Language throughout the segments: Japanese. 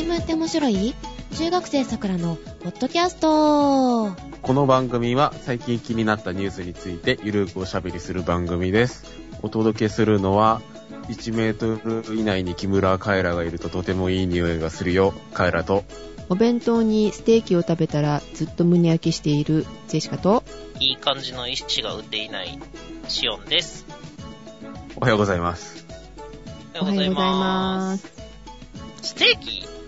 新聞って面白い？中学生さくらのポッドキャストこの番組は最近気になったニュースについてゆるくおしゃべりする番組です。お届けするのは、1メートル以内に木村カエラがいるととてもいい匂いがするよ、カエラと。お弁当にステーキを食べたらずっと胸焼けしているジェシカと、いい感じの意思が打っていないシオンです。おはようございます。おはようございます。す。ステーキ？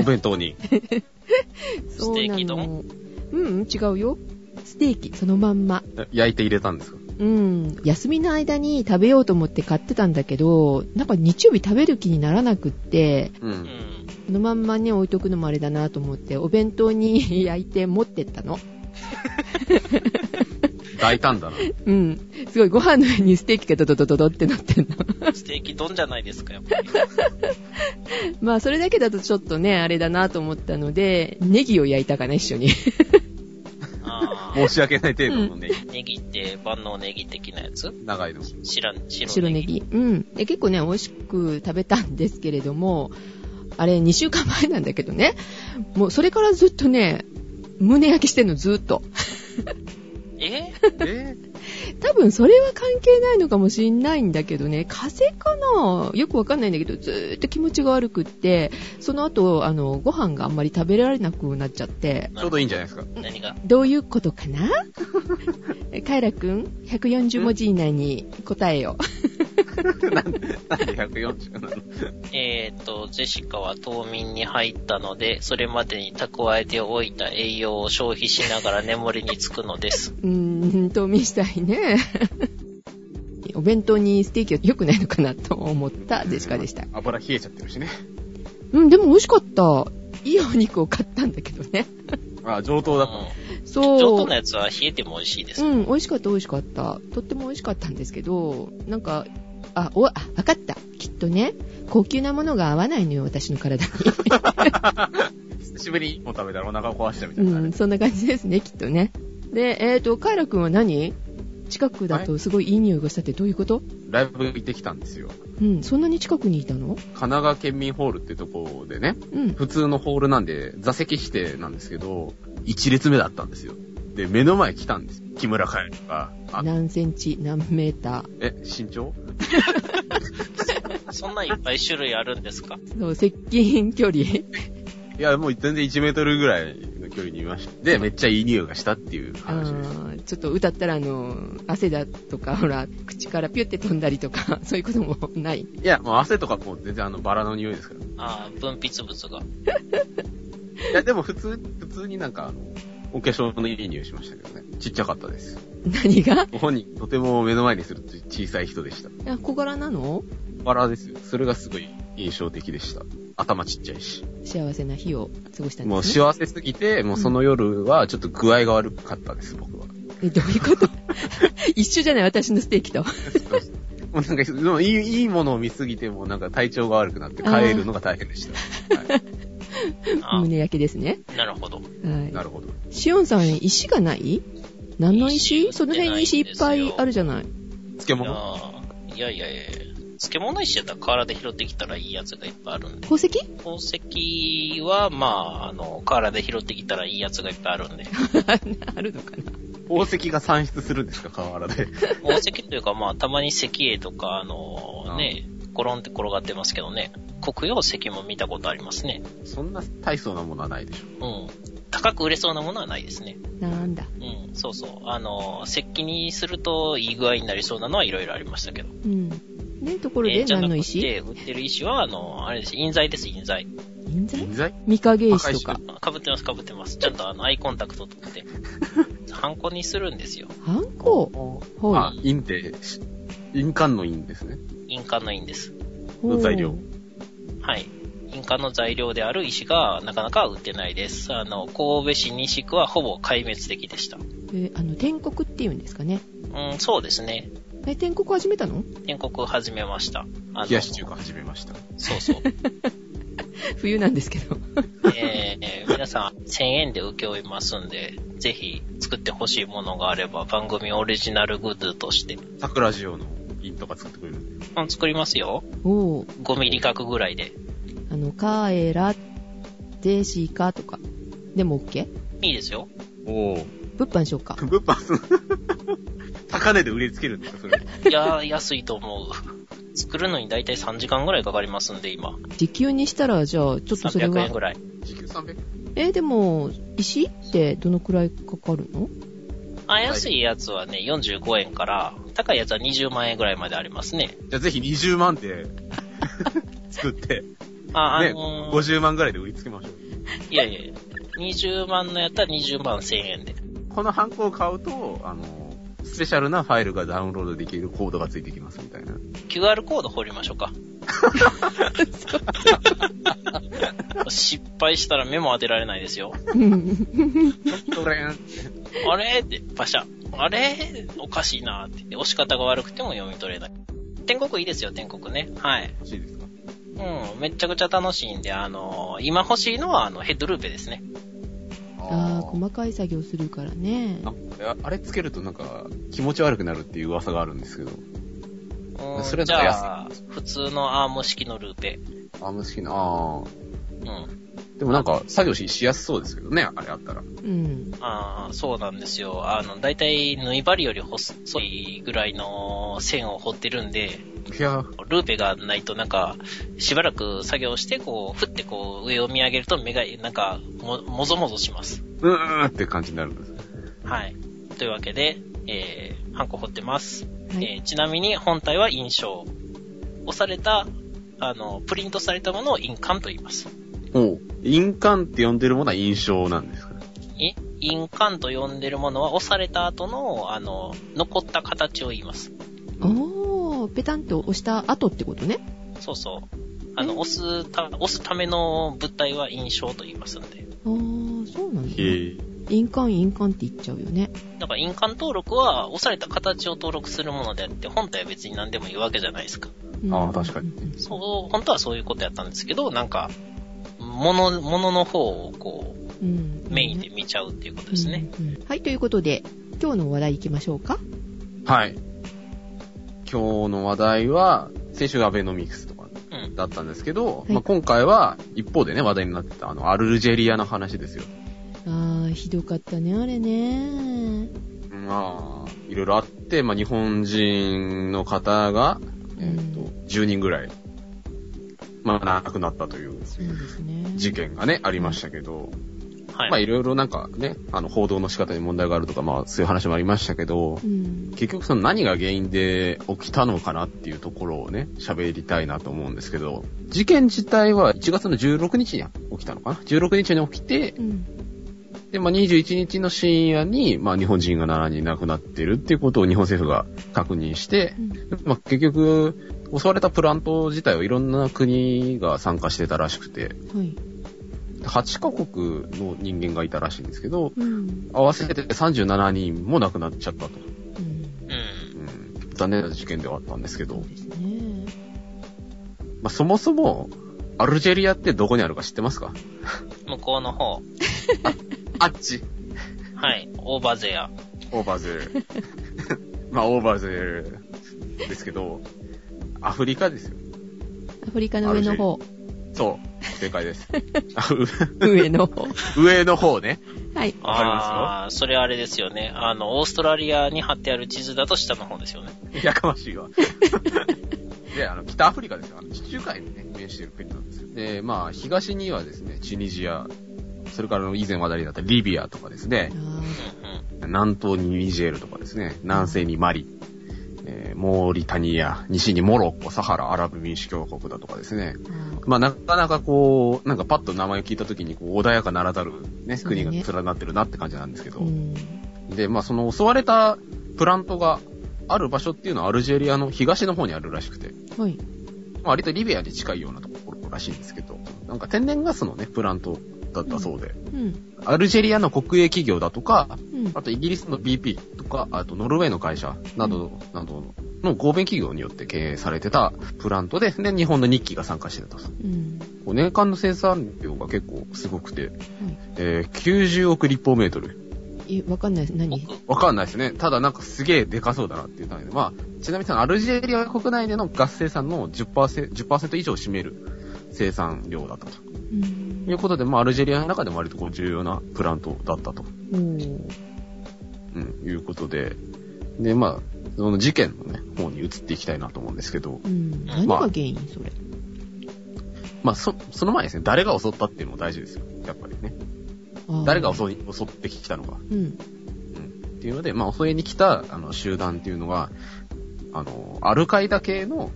お弁当に。ステーキそうな丼のうん、違うよ。ステーキ、そのまんま。焼いて入れたんですか？うん、休みの間に食べようと思って買ってたんだけど、なんか日曜日食べる気にならなくって、う。うんん。そのまんまね、置いとくのもあれだなと思って、お弁当に焼いて持ってったの。大胆だな。うん。すごい、ご飯の上にステーキがドドドドドってなってんの。ステーキ丼じゃないですか、やっぱり。まあ、それだけだとちょっとね、あれだなと思ったので、ネギを焼いたかな、一緒に。あ申し訳ない程度のね、ーネギって万能ネギ的なやつ？長いの。白白白ネギ。うん。で、結構ね、美味しく食べたんですけれども、あれ、2週間前なんだけどね、もうそれからずっとね、胸焼けしてんの、ずっと。え？え？多分それは関係ないのかもしんないんだけどね、風邪かなよくわかんないんだけど、ずーっと気持ちが悪くって、その後、あの、ご飯があんまり食べられなくなっちゃって、ちょうどいいんじゃないですか？何が？どういうことかな？カエラくん、140文字以内に答えよ。なんで、なんで140なの？えーと、ジェシカは冬眠に入ったので、それまでに蓄えておいた栄養を消費しながら眠りにつくのです。うーん、冬眠したいね。お弁当にステーキは良くないのかなと思ったジェシカでした。油冷えちゃってるしね。うん、でも美味しかった。いいお肉を買ったんだけどね。あ、上等だったの。うん。そう。上等なやつは冷えても美味しいです。うん、美味しかった美味しかった。とっても美味しかったんですけど、なんか、あ、お、あ、わかった。きっとね、高級なものが合わないのよ、私の体に。久しぶりに食べたらお腹を壊したみたういな。ん、そんな感じですね、きっとね。で、えっ、と、カイラくんは何？近くだとすごいいい匂いがしたってどういうこと？ライブ行ってきたんですよ。うん、そんなに近くにいたの？神奈川県民ホールってとこでね、うん。普通のホールなんで、座席指定なんですけど、1列目だったんですよ。で、目の前来たんです。木村カエラが。あ、何センチ、何メーター？え、身長？そんないっぱい種類あるんですか？そう、接近距離。いや、もう全然1メートルぐらいの距離にいました。で、めっちゃいい匂いがしたっていうあ話です。ーちょっと歌ったらあの、汗だとか、ほら、口からピュって飛んだりとか、そういうこともない。いや、もう汗とかもう全然あのバラの匂いですから。いああ、分泌物が。や、でも普通、普通になんかあの、お化粧のいい匂いしましたけどね。ちっちゃかったです。何が？ご本人、とても目の前にすると小さい人でした。あ小柄なの？バラですよ。それがすごい印象的でした。頭ちっちゃいし。幸せな日を過ごしたんもうですね。幸せすぎて、もうその夜はちょっと具合が悪かったです、僕は。え、どういうこと？一緒じゃない？私のステーキと。もうなんか、いいいいものを見すぎてもなんか体調が悪くなって帰るのが大変でした。はい、あ胸焼けですね。なるほど。はい。なるほど。シオンさん、石がない？何の石？石その辺に石いっぱいあるじゃない。いや漬物？ーいやいやいや漬物石やったら河原で拾ってきたらいいやつがいっぱいあるんで。宝石？宝石は、まあ、あの、河原で拾ってきたらいいやつがいっぱいあるんで。あるのかな宝石が産出するんですか、河原で？宝石というか、まあ、たまに石英とか、あのね、コロンって転がってますけどね。黒曜石も見たことありますね。そんな大層なものはないでしょ。うん。高く売れそうなものはないですね。なんだ。うん、そうそう。あの、石器にするといい具合になりそうなのはいろいろありましたけど。うん。ね、ところでじゃなく何の石？て、売ってる石は、あの、あれです、印材です、印材。印材？人材？御影石とか。かぶってます、かぶってます。ちゃんとあの、アイコンタクト取って。ハンコにするんですよ。ハンコ？あは、印って、印鑑の印ですね。印鑑の印です。い。の材料はい。印鑑の材料である石がなかなか売ってないです。あの、神戸市西区はほぼ壊滅的でした。えーあの、天国って言うんですかね。うん、そうですね。え、天国始めたの？天国始めました。あの冷やし中華始めました。そうそう。冬なんですけど。えー、皆さん1000円で請け負いますんで、ぜひ作ってほしいものがあれば番組オリジナルグッズとして、桜塩の印とか作ってくれるんで。うん作りますよ。おー5ミリ角ぐらいで。あの、カエラっゼシーカとか。でも OK? いいですよ。おー。物販しようか。物販する。高値で売りつけるんですか、それ。いやー、安いと思う。作るのにだいたい3時間ぐらいかかりますんで、今。時給にしたら、じゃあ、ちょっとそれ300円はぐ。らい。時給300え、でも、石ってどのくらいかかるの？あ、安いやつはね、45円から、高いやつは20万円ぐらいまでありますね。じゃあぜひ20万で 作って、あ、あね、のー50万ぐらいで売りつけましょう。いやいやいや、20万のやったら20万1000円で。このハンコを買うと、あの、スペシャルなファイルがダウンロードできるコードがついてきますみたいな。QR コード掘りましょうか。失敗したら目も当てられないですよ。あれって、パシャ。あれ？おかしいなって。で押し方が悪くても読み取れない。天国いいですよ、天国ね。はい。欲しいですか？うん、めっちゃくちゃ楽しいんで、あの今欲しいのは、あの、ヘッドルーペですね。ああ、細かい作業するからね。なんかあれつけるとなんか気持ち悪くなるっていう噂があるんですけど。うんじそれだと安いゃあ、普通のアーム式のルーペ。あ、無好きな。あうん。ーでもなんか作業ししやすそうですけどね、あれあったら。うん。ああ、そうなんですよ。あの、だいたい縫い針より細いぐらいの線を掘ってるんで、いや、ルーペがないとなんか、しばらく作業して、こう、ふってこう、上を見上げると目が、なんか、も、もぞもぞします。うーんって感じになるんです。はい。というわけで、えー、ハンコ掘ってます。はい。えーちなみに本体は印象。押された、あの、プリントされたものを印鑑と言います。おう印鑑って呼んでるものは印象なんですか？い印鑑と呼んでるものは押された後の、あの、残った形を言います。おー、ペタンと押した後ってことね。そうそう。あの、押すた、押すための物体は印象と言いますので。あー、そうなんだ、ね。印鑑、印鑑って言っちゃうよね。だから印鑑登録は押された形を登録するものであって、本体は別に何でもいいわけじゃないですか。うんあー確かにうんうんそう、本当はそういうことやったんですけど、なんか、もの、ものの方をこう、うんメインで見ちゃうっていうことですね。うんうんはい、ということで、今日の話題行きましょうか。はい。今日の話題は、先週アベノミクスとかうん。だったんですけど、いまあ、今回は一方でね、話題になってたあの、アルジェリアの話ですよ。あー、ひどかったね、あれね。まあ、いろいろあって、まあ、日本人の方が、えっ、と、10人ぐらい、まあ、亡くなったというそうですね。事件がね、ありましたけど、はい。まあ、いろいろなんかね、あの、報道の仕方に問題があるとか、まあ、そういう話もありましたけどう、ん。結局その何が原因で起きたのかなっていうところをね、喋りたいなと思うんですけど、事件自体は1月の16日に起きたのかな ?16 日に起きて、うん。で、まあ、21日の深夜に、まあ、日本人が7人亡くなってるっていうことを日本政府が確認してう、んまあ、結局、襲われたプラント自体はいろんな国が参加してたらしくて、はい。8カ国の人間がいたらしいんですけど、うん。合わせて37人も亡くなっちゃったと。うん。うん。うん、残念な事件ではあったんですけど、そね。まあ、そもそも、アルジェリアってどこにあるか知ってますか？向こうの方。あっち。はい。オーバーゼア。オーバーゼル。まあ、オーバーゼルですけど、アフリカですよ。アフリカの上の方。そう。正解です。あ上の方。う 上の方ね。はい。わかりますよああ、それあれですよね。あの、オーストラリアに貼ってある地図だと下の方ですよね。やかましいわ。で、あの、北アフリカですよ。あの、地中海にね、面している国なんですよ。で、まあ、東にはですね、チュニジア、それから以前話題になったリビアとかですね。南東にニジェールとかですね、南西にマリ、えーモーリタニア、西にモロッコ、サハラ、アラブ民主共和国だとかですね。ーあまあ、なかなかこう、なんかパッと名前を聞いた時に、こう、穏やかならざるね、国が連なってるなって感じなんですけど。で、まあ、その襲われたプラントがある場所っていうのはアルジェリアの東の方にあるらしくて、はい。まあ割とリビアに近いようなところらしいんですけど、なんか天然ガスのね、プラントだったそうで、うん。アルジェリアの国営企業だとか、うん。あとイギリスの BP とか、あとノルウェーの会社など、などの合弁企業によって経営されてたプラントで、で、日本の日記が参加してたと。うん。年間の生産量が結構すごくて、えー90億立方メートル。え、わかんない。何？僕、わかんないですね。ただなんかすげえでかそうだなっていう単位で。まあ、ちなみにそのアルジェリア国内でのガス生産の10%、10%以上を占める生産量だったと。うん。いうことで、まあ、アルジェリアの中でも割とこう重要なプラントだったと、おーうん、いうことで、で、まあ、その事件のね、方に移っていきたいなと思うんですけど、うん。何が原因それ？まあ、そ、その前にですね、誰が襲ったっていうのも大事ですよ。やっぱりね。誰が襲い、襲ってきたのか。うん。うん。っていうので、まあ、襲いに来た、あの、集団っていうのが、あの、アルカイダ系の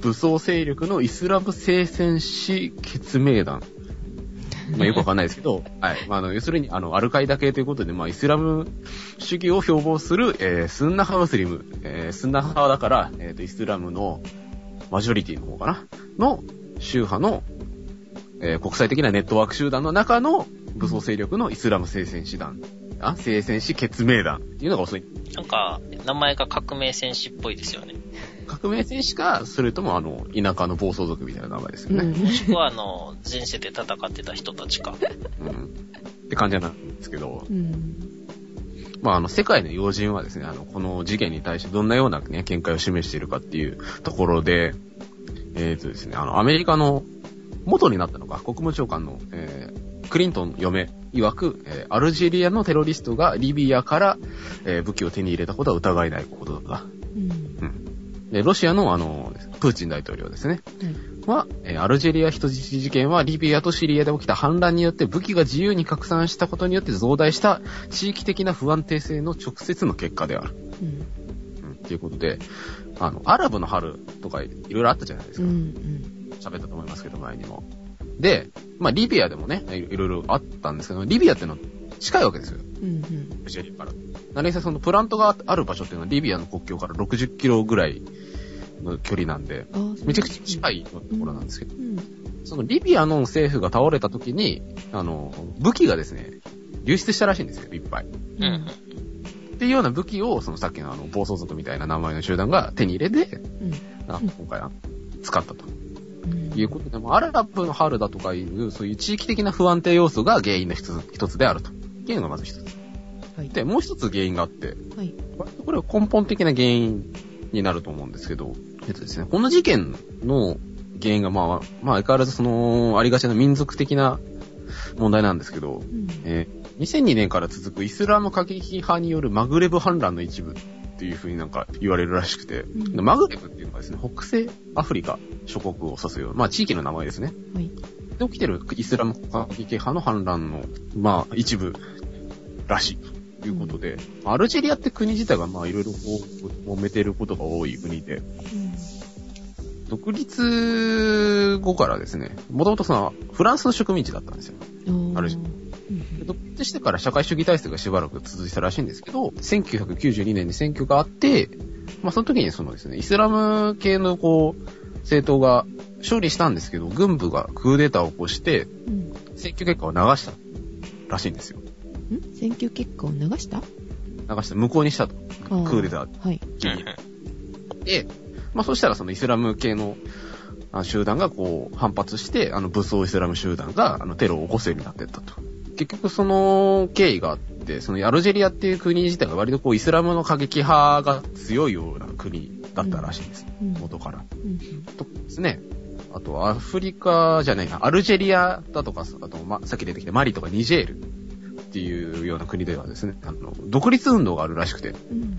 武装勢力のイスラム聖戦士血命団。まあ、よくわかんないですけど、はい。まあ、あの、要するに、あの、アルカイダ系ということで、まあ、イスラム主義を標榜する、えー、スンナハムスリム、えー、スンナ派だから、えっ、と、イスラムのマジョリティの方かな？の宗派の、えー国際的なネットワーク集団の中の武装勢力のイスラム聖戦士団。あ、聖戦士血命団っていうのが遅い。なんか、名前が革命戦士っぽいですよね。革命戦士か、それともあの、田舎の暴走族みたいな名前ですよね。うんもしくは、あの、前世で戦ってた人たちか。うん。って感じなんですけど、うん。まあ、あの、世界の要人はですね、あの、この事件に対してどんなようなね、見解を示しているかっていうところで、えっ、とですね、あの、アメリカの元になったのが、国務長官の、えークリントン嫁曰く、えーアルジェリアのテロリストがリビアから、えー武器を手に入れたことは疑いないことだ。うん。で、ロシアのあの、プーチン大統領ですね。はい。は、えーアルジェリア人質事件はリビアとシリアで起きた反乱によって武器が自由に拡散したことによって増大した地域的な不安定性の直接の結果である。うん。うん、ということで、あの、アラブの春とかいろいろあったじゃないですうん。か。喋、ったと思いますけど、前にも。で、まあ、リビアでもね、いいろいろあったんですけど、リビアってのは近いわけですよ。うん。うん。ジェリアから。何せそのプラントがある場所っていうのはリビアの国境から60キロぐらいの距離なんで、めちゃくちゃ近いところなんですけど、うん。そのリビアの政府が倒れた時に、あの、武器がですね、流出したらしいんですよ、いっぱい。うん。うん。っていうような武器を、そのさっきのあの、暴走族みたいな名前の集団が手に入れて、うん。あうん今回は使ったとうん。いうことで、もアラブの春だとかいう、そういう地域的な不安定要素が原因の一つ一つであると。いうのがまず一つ。はい。で、もう一つ原因があって、はい。これは根本的な原因になると思うんですけど、えっとですね、この事件の原因がまあ、まあ相変わらずその、ありがちな民族的な問題なんですけど、うん。えー2002年から続くイスラム過激派によるマグレブ反乱の一部っていう風になんか言われるらしくて、うんでマグレブっていうのがですね、北西アフリカ諸国を指すような、まあ地域の名前ですね。はい。で起きてるイスラム過激派の反乱の、まあ一部らしいということで、アルジェリアって国自体がまあいろいろこう、揉めてることが多い国で、うん。独立後からですね、もともとそのフランスの植民地だったんですよ。ーあるじで独立してから社会主義体制がしばらく続いたらしいんですけど、1992年に選挙があって、まあその時にそのですね、イスラム系のこう、政党が勝利したんですけど、軍部がクーデターを起こして、うん。選挙結果を流したらしいんですよ。ん？選挙結果を流した？流して無効にしたと。あークーデターはい。う んで、まあそしたらそのイスラム系のあ集団がこう反発して、あの武装イスラム集団があのテロを起こすようになっていったと。結局その経緯があって、そのアルジェリアっていう国自体が割とこうイスラムの過激派が強いような国だったらしいんです。うん。元から。うん。とですね。あと、アフリカじゃないな、アルジェリアだとか、あと、ま、さっき出てきたマリとかニジェールっていうような国ではですね、あの、独立運動があるらしくて、うん。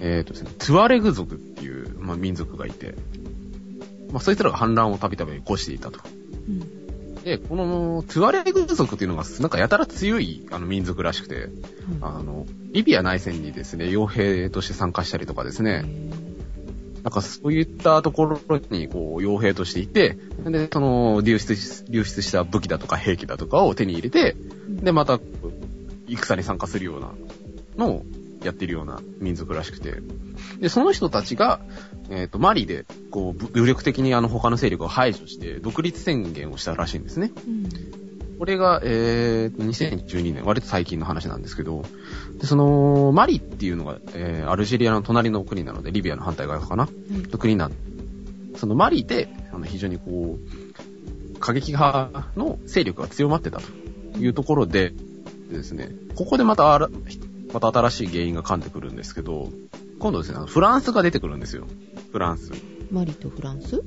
えっ、とですね、トゥアレグ族っていう、まあ、民族がいて、まあ、そいつらが反乱をたびたび起こしていたと。うん。で、このトゥアレグ族っていうのが、なんかやたら強い、あの、民族らしくて、はあの、リビア内戦にですね、傭兵として参加したりとかですい。ね、なんかそういったところに、こう、傭兵としていて、で、その、流出、流出した武器だとか兵器だとかを手に入れて、で、また、戦に参加するようなのをやってるような民族らしくて。で、その人たちが、えっ、と、マリで、こう、武力的にあの他の勢力を排除して、独立宣言をしたらしいんですね。うん。これが、えーと、2012年、割と最近の話なんですけど、で、その、マリっていうのが、えー、アルジェリアの隣の国なので、リビアの反対側かな？の国なんそのマリで、あの、非常にこう、過激派の勢力が強まってたというところで、でですね、ここでまたまた新しい原因が噛んでくるんですけど、今度ですね、あのフランスが出てくるんですよ。フランス。マリとフランス？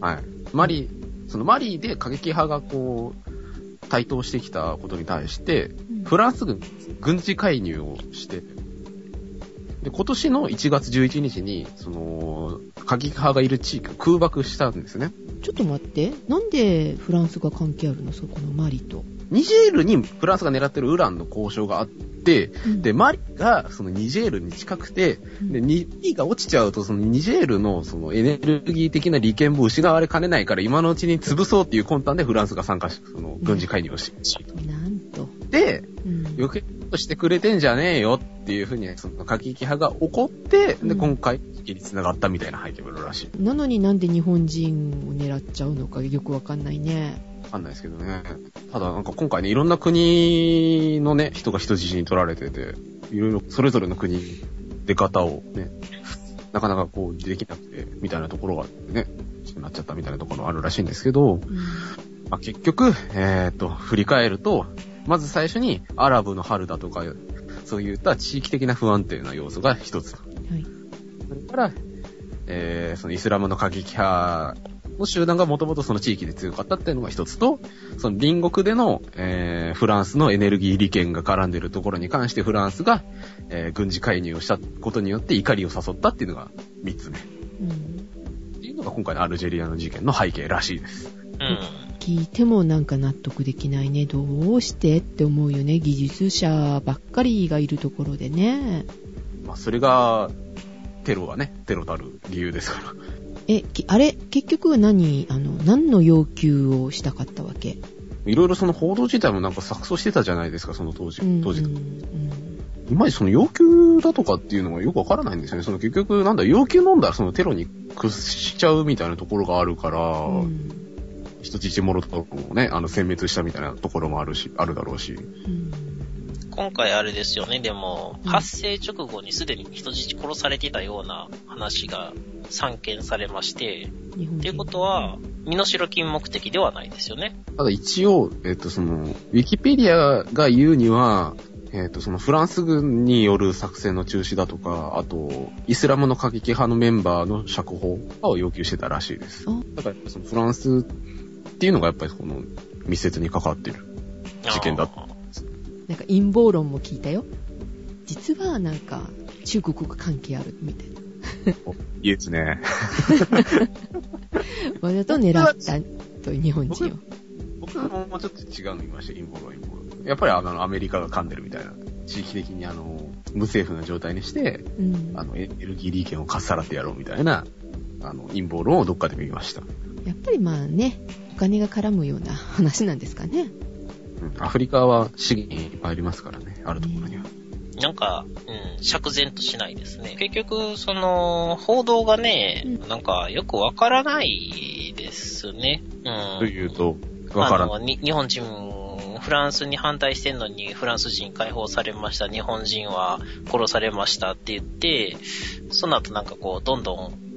はい。マリ、そのマリで過激派がこう、台頭してきたことに対して、うんフランス軍、軍事介入をして、で、今年の1月11日に、その、過激派がいる地域を空爆したんですね。ちょっと待って。なんでフランスが関係あるの？そこのマリと。ニジェールにフランスが狙ってるウランの交渉があって、うんで、マリがそのニジェールに近くて、で、ニリが落ちちゃうと、そのニジェールのそのエネルギー的な利権も失われかねないから、今のうちに潰そうっていう魂胆でフランスが参加し、その軍事介入をし、なんと。で、うん余計としてくれてんじゃねえよっていうふうに、その過激派が怒って、で、うん今回、に繋がったみたいな背景もあるらしい。なのになんで日本人を狙っちゃうのかよくわかんないね。わかんないですけどね。ただなんか今回ね、いろんな国のね、人が人質に取られてて、いろいろそれぞれの国、出方をね、なかなかこうできなくて、みたいなところがね、なっちゃったみたいなところあるらしいんですけど、うんまあ、結局、えーっと、振り返ると、まず最初にアラブの春だとか、そういった地域的な不安定な要素が一つ。はい。それから、えー、そのイスラムの過激派の集団がもともとその地域で強かったっていうのが一つと、その隣国での、えー、フランスのエネルギー利権が絡んでいるところに関してフランスが、えー、軍事介入をしたことによって怒りを誘ったっていうのが三つ目。っうんていうのが今回のアルジェリアの事件の背景らしいです。うん。聞いてもなんか納得できないね。どうしてって思うよね。技術者ばっかりがいるところでね。まあ、それが、テロはね、テロたる理由ですから。え、きあれ結局は何、あの、何の要求をしたかったわけ？いろいろその報道自体もなんか錯綜してたじゃないですか、その当時。当時うんうんいまいちその要求だとかっていうのがよくわからないんですよね。その結局、なんだ、要求飲んだらそのテロに屈しちゃうみたいなところがあるから、うんうん人質もろともね、あの、殲滅したみたいなところもあるし、あるだろうし。うん今回あれですよね、でも、うん。発生直後にすでに人質殺されていたような話が散見されまして、っていうことは、身代金目的ではないですよね。ただ一応、えっと、その、ウィキペディアが言うには、えっと、そのフランス軍による作戦の中止だとか、あと、イスラムの過激派のメンバーの釈放を要求してたらしいです。あ。だからやっぱそのフランスっていうのがやっぱりこの密接に関わっている事件だあーなんか陰謀論も聞いたよ。実はなんか中国が関係あるみたいな。いいですね。わざと狙ったと日本人を。僕ももうちょっと違うの言いましたよ、陰謀論陰謀論。やっぱりあの、アメリカが噛んでるみたいな、地域的にあの、無政府な状態にして、うん。あの、エネルギー利権をかっさらってやろうみたいな、あの、陰謀論をどっかで見ました。やっぱりまあね、お金が絡むような話なんですかね。うん、アフリカは資源いっぱいありますからね、あるところには。なんか、うん、釈然としないですね。結局、その、報道がね、うなんかよくわからないですね。うん。というと、わからあない。日本人、フランスに反対してんのに、フランス人解放されました、日本人は殺されましたって言って、その後なんかこう、どんどん、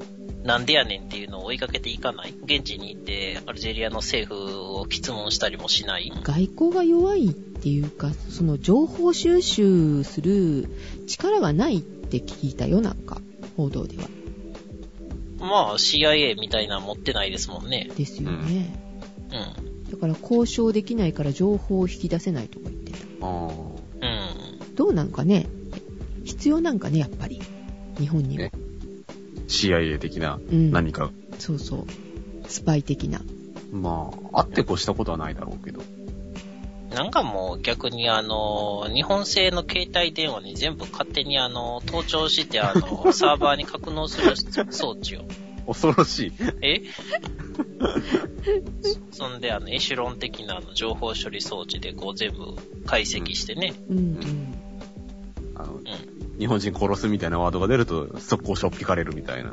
なんでやねんっていうのを追いかけていかない。現地に行って、アルジェリアの政府を質問したりもしない。外交が弱いっていうか、その情報収集する力がないって聞いたよ、なんか、報道では。まあ、CIA みたいなの持ってないですもんね。ですよね。うん。だから交渉できないから情報を引き出せないとか言ってた。あうん。どうなんかね必要なんかね、やっぱり。日本にもえ？ー CIA 的なうん。何か、そうそう。スパイ的な。まあ、あってこしたことはないだろうけど。なんかもう逆にあの、日本製の携帯電話に全部勝手にあの、盗聴してあの、サーバーに格納する装置を。恐ろしい。え？そんであの、エシュロン的なあの情報処理装置でこう全部解析してね。うんうん。あの、うん。日本人殺すみたいなワードが出ると、速攻しょっぴかれるみたいな。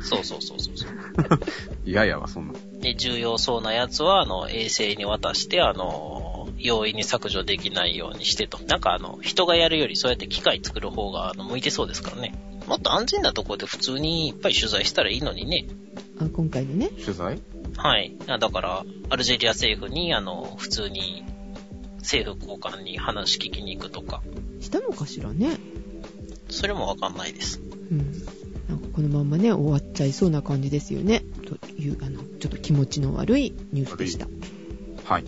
そうそうそうそうそう。嫌やわ、そんな。で、重要そうなやつはあの、衛星に渡してあの、容易に削除できないようにしてと。なんかあの、人がやるよりそうやって機械作る方があの、向いてそうですからね。もっと安全なところで普通にいっぱい取材したらいいのにね。あ、今回のね。取材？はい。あだから、アルジェリア政府に、あの、普通に、政府高官に話聞きに行くとか、したのかしらね。それもわかんないです。うん。なんかこのまんまね、終わっちゃいそうな感じですよね。という、あの、ちょっと危気持ちの悪いニュースでした。はい。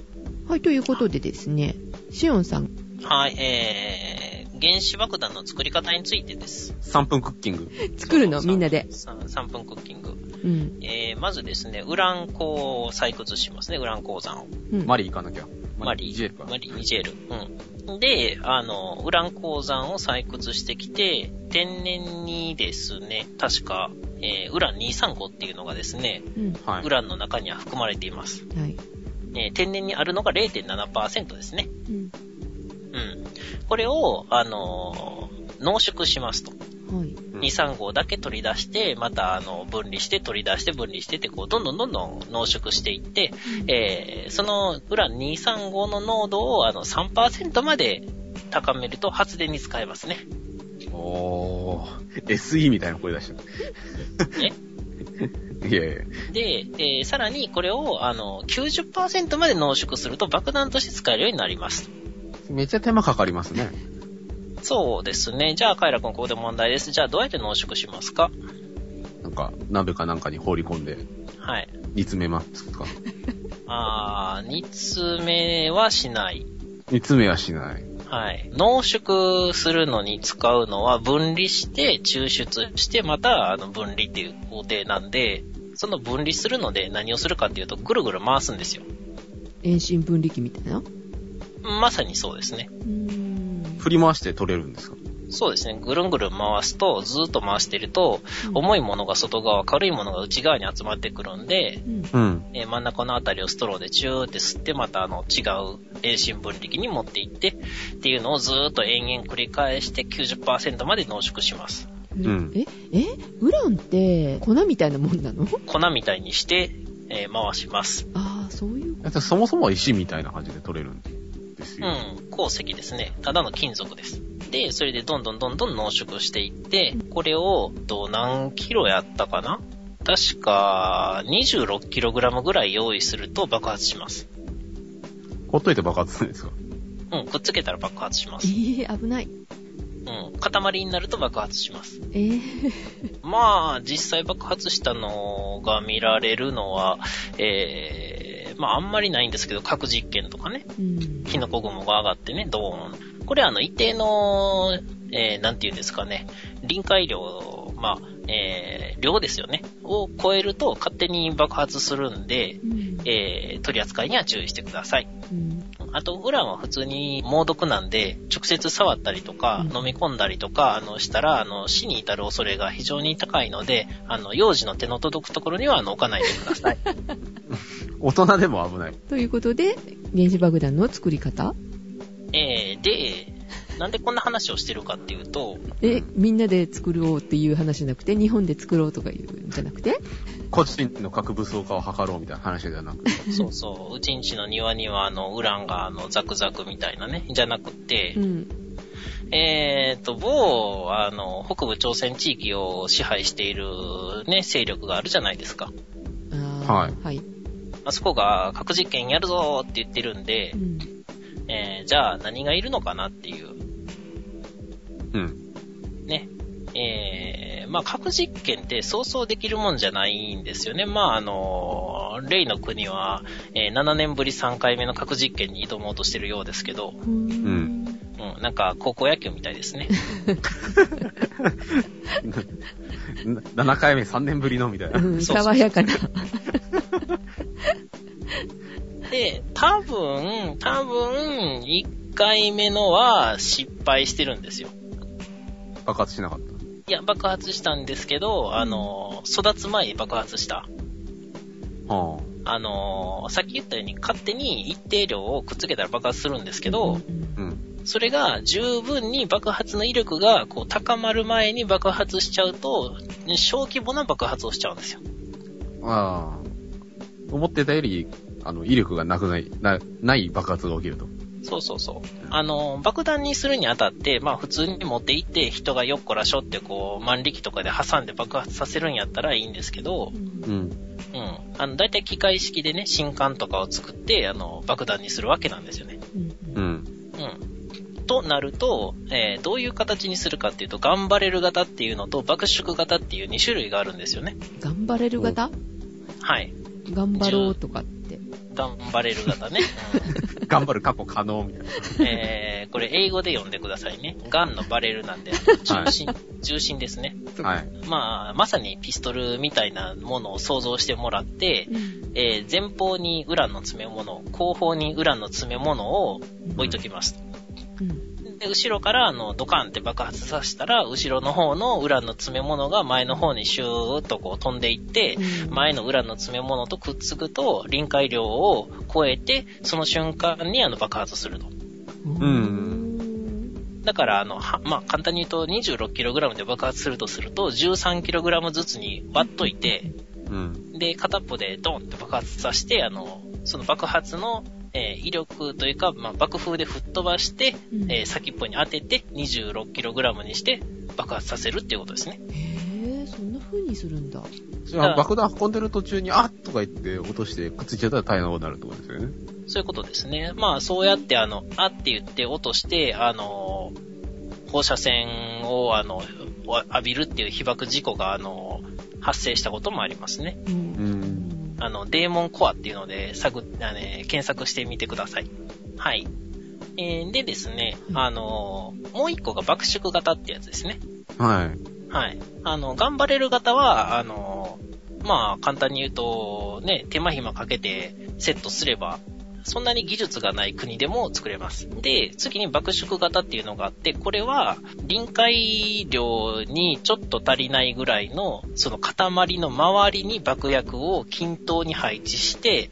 はい、ということでですね、シオンさん、はい、えー、原子爆弾の作り方についてです。3分クッキング。作るの？みんなで。3分クッキング。うん。えー、まずですね、ウラン鉱を採掘しますね、ウラン鉱山を。うん。マリ行かなきゃ。マリ、ジェルか。マリ、ニジェール。うん。で、あの、ウラン鉱山を採掘してきて、天然にですね、確か、えー、ウラン235っていうのがですね、うん。はいウ。ランの中には含まれています。はい。えー天然にあるのが0.7%ですね。うん。うん。これを、あのー濃縮しますと。はい。うん235だけ取り出して、また、あの、分離して、取り出して、分離してって、こう、どんどんどんどん濃縮していって、えーそのウラン235の濃度を、あの、3%まで高めると発電に使えますね。おー。SE みたいな声出した。え？いやいや。で、えーさらにこれを、あの、90%まで濃縮すると爆弾として使えるようになります。めっちゃ手間かかりますね。そうですね。じゃあ、カイラ君、ここで問題です。じゃあ、どうやって濃縮しますか？なんか、鍋かなんかに放り込んで、はい。煮詰めますか？あー、煮詰めはしない。煮詰めはしない。はい。濃縮するのに使うのは分離して抽出してまたあの分離っていう工程なんで、その分離するので何をするかっていうとぐるぐる回すんですよ。遠心分離機みたいな？うまさにそうですね。ーん。振り回して取れるんですか？そうですね。ぐるんぐるん回すと、ずーっと回してると、重いものが外側、軽いものが内側に集まってくるんで、うん。うん。えー真ん中のあたりをストローでチューって吸って、またあの違う遠心分離機に持っていって、っていうのをずーっと延々繰り返して90%まで濃縮します。んえ、え、ウランって粉みたいなもんなの？粉みたいにして、えー回します。ああ、そういう。そもそもは石みたいな感じで取れるんですよ。うん、鉱石ですね。ただの金属です。で、それでどんどんどんどん濃縮していって、これを、と何キロやったかな？確か、26kg ぐらい用意すると爆発します。ほっといて爆発するんですか？うん、くっつけたら爆発しまえす。ー、危ない。うん、塊になると爆発します。えー、まあ、実際爆発したのが見られるのは、えー、まああんまりないんですけど、核実験とかね、うん。キノコ雲が上がってね、ドーン。これあの、一定の、えー、なんて言うんですかね、臨界量、まあ、えー、量ですよね、を超えると勝手に爆発するんで、うん。えー、取り扱いには注意してください。うん。あと、ウランは普通に猛毒なんで、直接触ったりとか、うん飲み込んだりとか、あの、したら、あの、死に至る恐れが非常に高いので、あの、幼児の手の届くところには、あの、置かないでください。大人でも危ない。ということで、原子爆弾の作り方？えー、で、なんでこんな話をしてるかっていうと、え、みんなで作ろうっていう話じゃなくて、日本で作ろうとかいうんじゃなくて？個人の核武装化を図ろうみたいな話ではなく。そうそう、うちんちの庭には、あの、ウランが、あの、ザクザクみたいなね、じゃなくってう、ん。えーと、某、あの、北部朝鮮地域を支配しているね、勢力があるじゃないですか。はいはい。あそこが核実験やるぞーって言ってるんでう、ん。えー、じゃあ何がいるのかなっていう、うん。ね。えー、まあ核実験ってそうそうできるもんじゃないんですよね。まああの、レイの国は、えー7年ぶり3回目の核実験に挑もうとしてるようですけど、うーん。うん、なんか高校野球みたいですね。7回目3年ぶりのみたいな。爽やかな。で、多分、多分、1回目のは失敗してるんですよ。爆発しなかった。いや、爆発したんですけど、あの、育つ前に爆発した。はあの、さっき言ったように勝手に一定量をくっつけたら爆発するんですけど、うんあ。うん。それが十分に爆発の威力がこう高まる前に爆発しちゃうと、小規模な爆発をしちゃうんですよ。ああ。思ってたより、あの、威力がなくない、な、ない爆発が起きると。そうそうそう。あの、爆弾にするにあたって、まあ普通に持って行って人がよっこらしょってこう、万力とかで挟んで爆発させるんやったらいいんですけどう、んうん。うん。あの、だいたい機械式でね、新管とかを作って、あの、爆弾にするわけなんですよね。うんうん。うん。となると、えーどういう形にするかっていうと、頑張れる型っていうのと爆縮型っていう2種類があるんですよね。頑張れる型？はい。頑張ろうとかって。頑張れる型ね。頑張る過去可能みたいな。うんえー、これ英語で読んでくださいね。ガンのバレルなんで、中心、中心ですね。はい。まあ、まさにピストルみたいなものを想像してもらって、うんえー前方にウランの詰め物、後方にウランの詰め物を置いときます。うんで、後ろから、あの、ドカンって爆発させたら、後ろの方のウランの詰め物が前の方にシューッとこう飛んでいって、うん前のウランの詰め物とくっつくと、臨界量を超えて、その瞬間にあの爆発すると。うんだから、あの、はまあ、簡単に言うと 26kg で爆発するとすると、13kg ずつに割っといて、うん。で、片っぽでドンって爆発させて、あの、その爆発の、えー威力というか、まあ、爆風で吹っ飛ばして、うんえー先っぽに当てて 26kg にして爆発させるっていうことですね。へえ、そんな風にするんだ。じゃあ、爆弾運んでる途中に、あっとか言って落としてくっついちゃったら大変なことになるってことですよね。そういうことですね。まあ、そうやって、あの、あって言って落として、あの、放射線を、あの、浴びるっていう被爆事故が、あの、発生したこともありますね。う。うんん。あの、デーモンコアっていうので、探っあね、検索してみてください。はい。えーでですね、あの、もう一個が爆縮型ってやつですね。はい。はい。あの、頑張れる型は、あの、まあ、簡単に言うと、ね、手間暇かけてセットすれば、そんなに技術がない国でも作れます。で、次に爆縮型っていうのがあって、これは臨界量にちょっと足りないぐらいの、その塊の周りに爆薬を均等に配置して、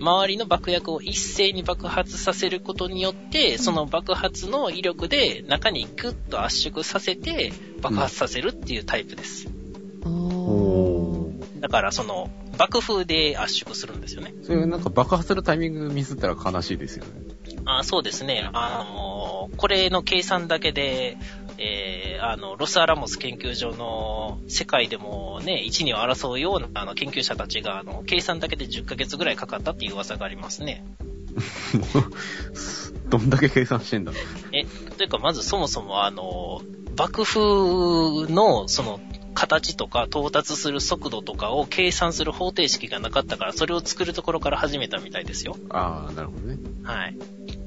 周りの爆薬を一斉に爆発させることによって、その爆発の威力で中にグッと圧縮させて爆発させるっていうタイプです。あおーだからその爆風で圧縮するんですよね。それなんか爆発するタイミングミスったら悲しいですよね。あそうですね。あのこれの計算だけで、えー、あの、ロスアラモス研究所の世界でもね、一二を争うようなあの研究者たちが、あの、計算だけで10ヶ月ぐらいかかったっていう噂がありますね。どんだけ計算してんだえ、というか、まずそもそもあの、爆風の、その、形とか到達する速度とかを計算する方程式がなかったから、それを作るところから始めたみたいですよ。ああ、なるほどね。はい。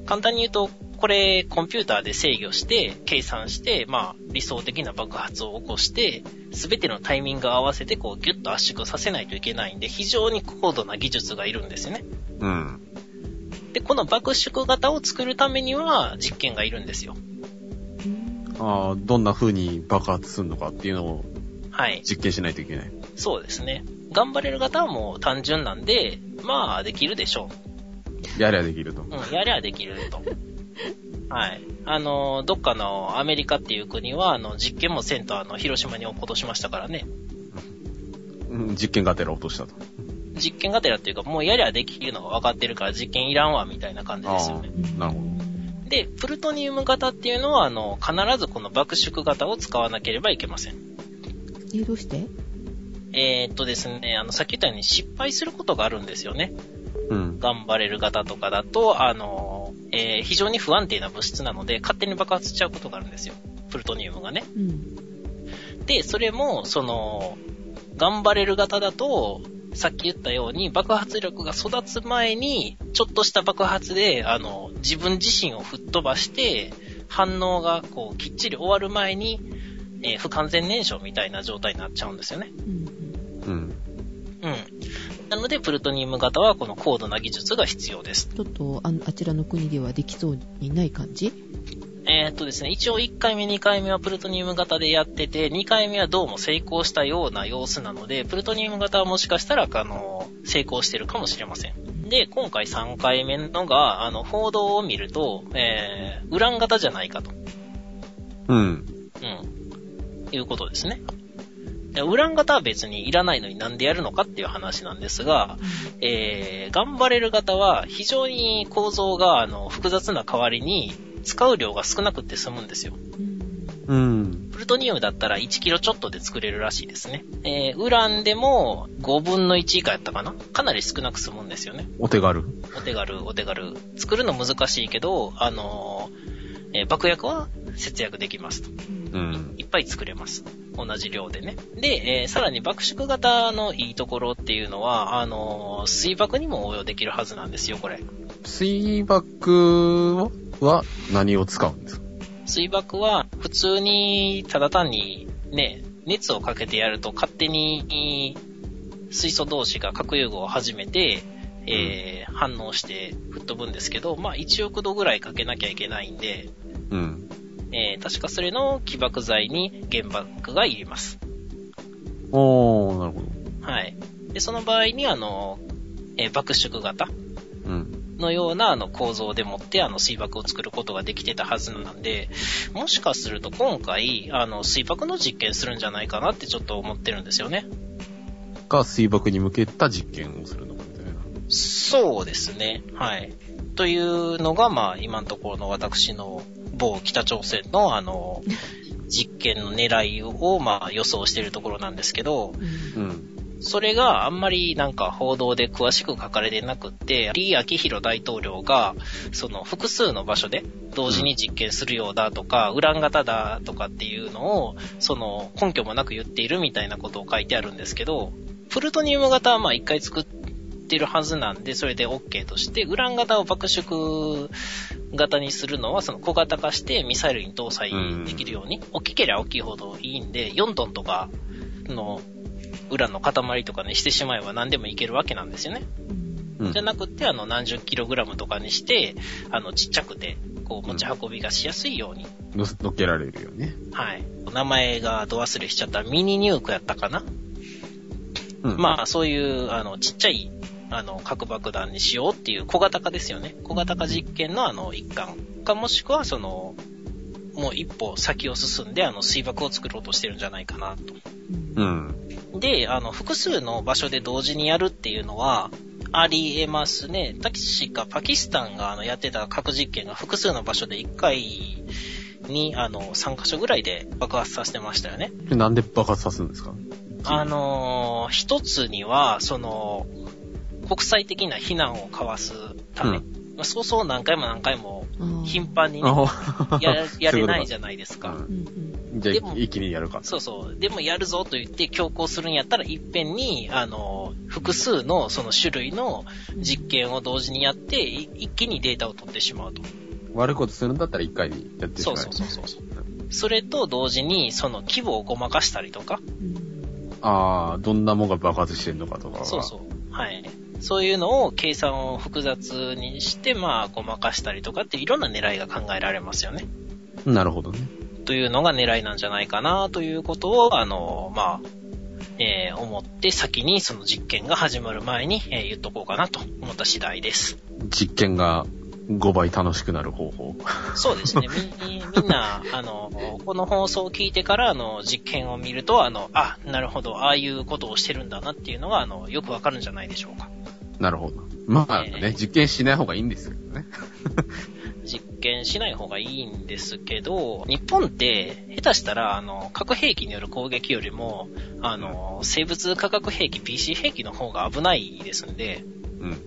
簡単に言うと、これ、コンピューターで制御して、計算して、まあ、理想的な爆発を起こして、すべてのタイミングを合わせて、こう、ギュッと圧縮させないといけないんで、非常に高度な技術がいるんですよね。うん。で、この爆縮型を作るためには、実験がいるんですよ。ああ、どんな風に爆発するのかっていうのをはい。実験しないといけない。そうですね。頑張れる方はもう単純なんで、まあ、できるでしょやりゃできると。う。うん、やりゃできると。はい。あの、どっかのアメリカっていう国は、あの、実験もせんと、あの、広島に落っことしましたからね。うん、実験がてら落としたと。実験がてらっていうか、もうやりゃできるのが分かってるから実験いらんわ、みたいな感じですよね。なるほで、プルトニウム型っていうのは、あの、必ずこの爆縮型を使わなければいけません。え、どうして？えーっとですね、あの、さっき言ったように失敗することがあるんですよね。うん。頑張れる型とかだと、あの、えー非常に不安定な物質なので、勝手に爆発しちゃうことがあるんですよ。プルトニウムがね。うん。で、それも、その、頑張れる型だと、さっき言ったように爆発力が育つ前に、ちょっとした爆発で、あの、自分自身を吹っ飛ばして、反応がこう、きっちり終わる前に、えー不完全燃焼みたいな状態になっちゃうんですよね。うん。うん。うん。なので、プルトニウム型はこの高度な技術が必要です。ちょっとあのあちらの国ではできそうにない感じ？えーっとですね、一応1回目、2回目はプルトニウム型でやってて、2回目はどうも成功したような様子なので、プルトニウム型はもしかしたら、あの、成功してるかもしれません。で、今回3回目のが、あの、報道を見ると、えー、ウラン型じゃないかと。うん。うん。いうことですね。でウラン型は別にいらないのになんでやるのかっていう話なんですが、えー、頑張れる型は非常に構造があの複雑な代わりに使う量が少なくて済むんですよ。うん。うん。プルトニウムだったら1キロちょっとで作れるらしいですね。えー、ウランでも5分の1以下やったかな？かなり少なく済むんですよね。お手軽。お手軽、お手軽。作るの難しいけど、あのーえー爆薬は節約できますと。うん。いっぱい作れます。同じ量でね。で、えーさらに爆縮型のいいところっていうのは、あのー水爆にも応用できるはずなんですよ、これ。水爆は何を使うんですか？水爆は普通にただ単にね、熱をかけてやると勝手に水素同士が核融合を始めて、えー反応して吹っ飛ぶんですけど、まあ1億度ぐらいかけなきゃいけないんで、うん。えー確かそれの起爆剤に原爆がいります。おー、なるほど。はい。で、その場合にあの、えー爆縮型うん。のようなあの構造でもってあの水爆を作ることができてたはずなんで、もしかすると今回あの水爆の実験するんじゃないかなってちょっと思ってるんですよね。が水爆に向けた実験をするのかみたいな。そうですね。はい。というのがまあ今のところの私の某北朝鮮のあの、実験の狙いをまあ予想しているところなんですけど、うんうん。それがあんまりなんか報道で詳しく書かれてなくって、李明宏大統領が、その複数の場所で同時に実験するようだとか、ウラン型だとかっていうのを、その根拠もなく言っているみたいなことを書いてあるんですけど、プルトニウム型はまあ一回作ってるはずなんで、それで OK として、ウラン型を爆縮型にするのは、その小型化してミサイルに搭載できるように、大きければ大きいほどいいんで、4トンとかのウランの塊とかにしてしまえば何でもいけるわけなんですよね。うんじゃなくて、あの、何十キログラムとかにして、あの、ちっちゃくて、こう、持ち運びがしやすいように。の乗っけられるよね。はい。名前がど忘れしちゃったミニニュークやったかなうん。まあ、そういう、あの、ちっちゃい、あの、核爆弾にしようっていう小型化ですよね。小型化実験のあの、一環か、もしくは、その、もう一歩先を進んで、あの、水爆を作ろうとしてるんじゃないかなと。うん。で、あの、複数の場所で同時にやるっていうのは、ありえますね。確かパキスタンがあのやってた核実験が複数の場所で1回に、あの、3カ所ぐらいで爆発させてましたよね。でなんで爆発さするんですか？あのー一つには、その、国際的な非難をかわすため、うまあそうそう何回も何回も頻繁にね、あや やれないじゃゃないですか。うんうんうんじゃでもあ、一気にやるか。そうそう。でもやるぞと言って強行するんやったら、いっぺんに、あの、複数のその種類の実験を同時にやって、い一気にデータを取ってしまうと。悪いことするんだったら一回にやってしまそううそうそうそう。それと同時に、その規模をごまかしたりとか、うんああ、どんなもんが爆発してんのかとかは。そうそう。はい。そういうのを計算を複雑にして、まあ、ごまかしたりとかっていろんな狙いが考えられますよね。う。なるほどね。というのが狙いなんじゃないかなということを、あの、まあ、えー思って先にその実験が始まる前に、えー言っとこうかなと思った次第です。実験が5倍楽しくなる方法。そうですね。み、みんな、あの、この放送を聞いてから、あの、実験を見ると、あの、あ、なるほど、ああいうことをしてるんだなっていうのが、あの、よくわかるんじゃないでしょうか。なるほど。まあええね、実験しない方がいいんですけどね。実験しない方がいいんですけど、日本って、下手したら、あの、核兵器による攻撃よりも、あの、生物化学兵器、PC 兵器の方が危ないですんで、うん。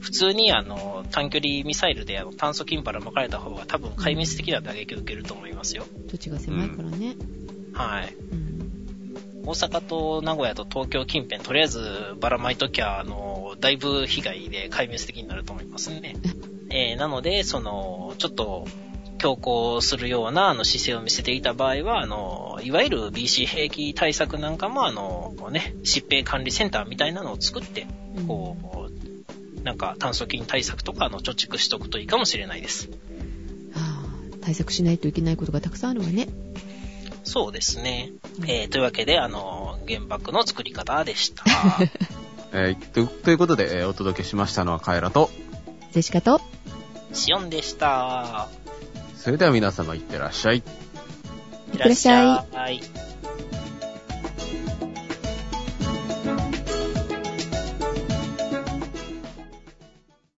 普通にあの、短距離ミサイルであの炭素キンパラ巻かれた方が多分壊滅的な打撃を受けると思いますよ。土地が狭いからね。はい。うん大阪と名古屋と東京近辺、とりあえずばらまいときゃ、あの、だいぶ被害で壊滅的になると思いますね。えー、なので、その、ちょっと、強行するようなあの姿勢を見せていた場合は、あの、いわゆる BC 兵器対策なんかも、あの、ね、疾病管理センターみたいなのを作って、こう、なんか炭疽菌対策とかあの貯蓄しとくといいかもしれないです。はあ対策しないといけないことがたくさんあるわね。そうですね。えー、というわけで、あの、原爆の作り方でした。えーとということで、えーお届けしましたのはカエラと、ジェシカと、シオンでした。それでは皆様いってらっしゃい。いってらっしゃいい。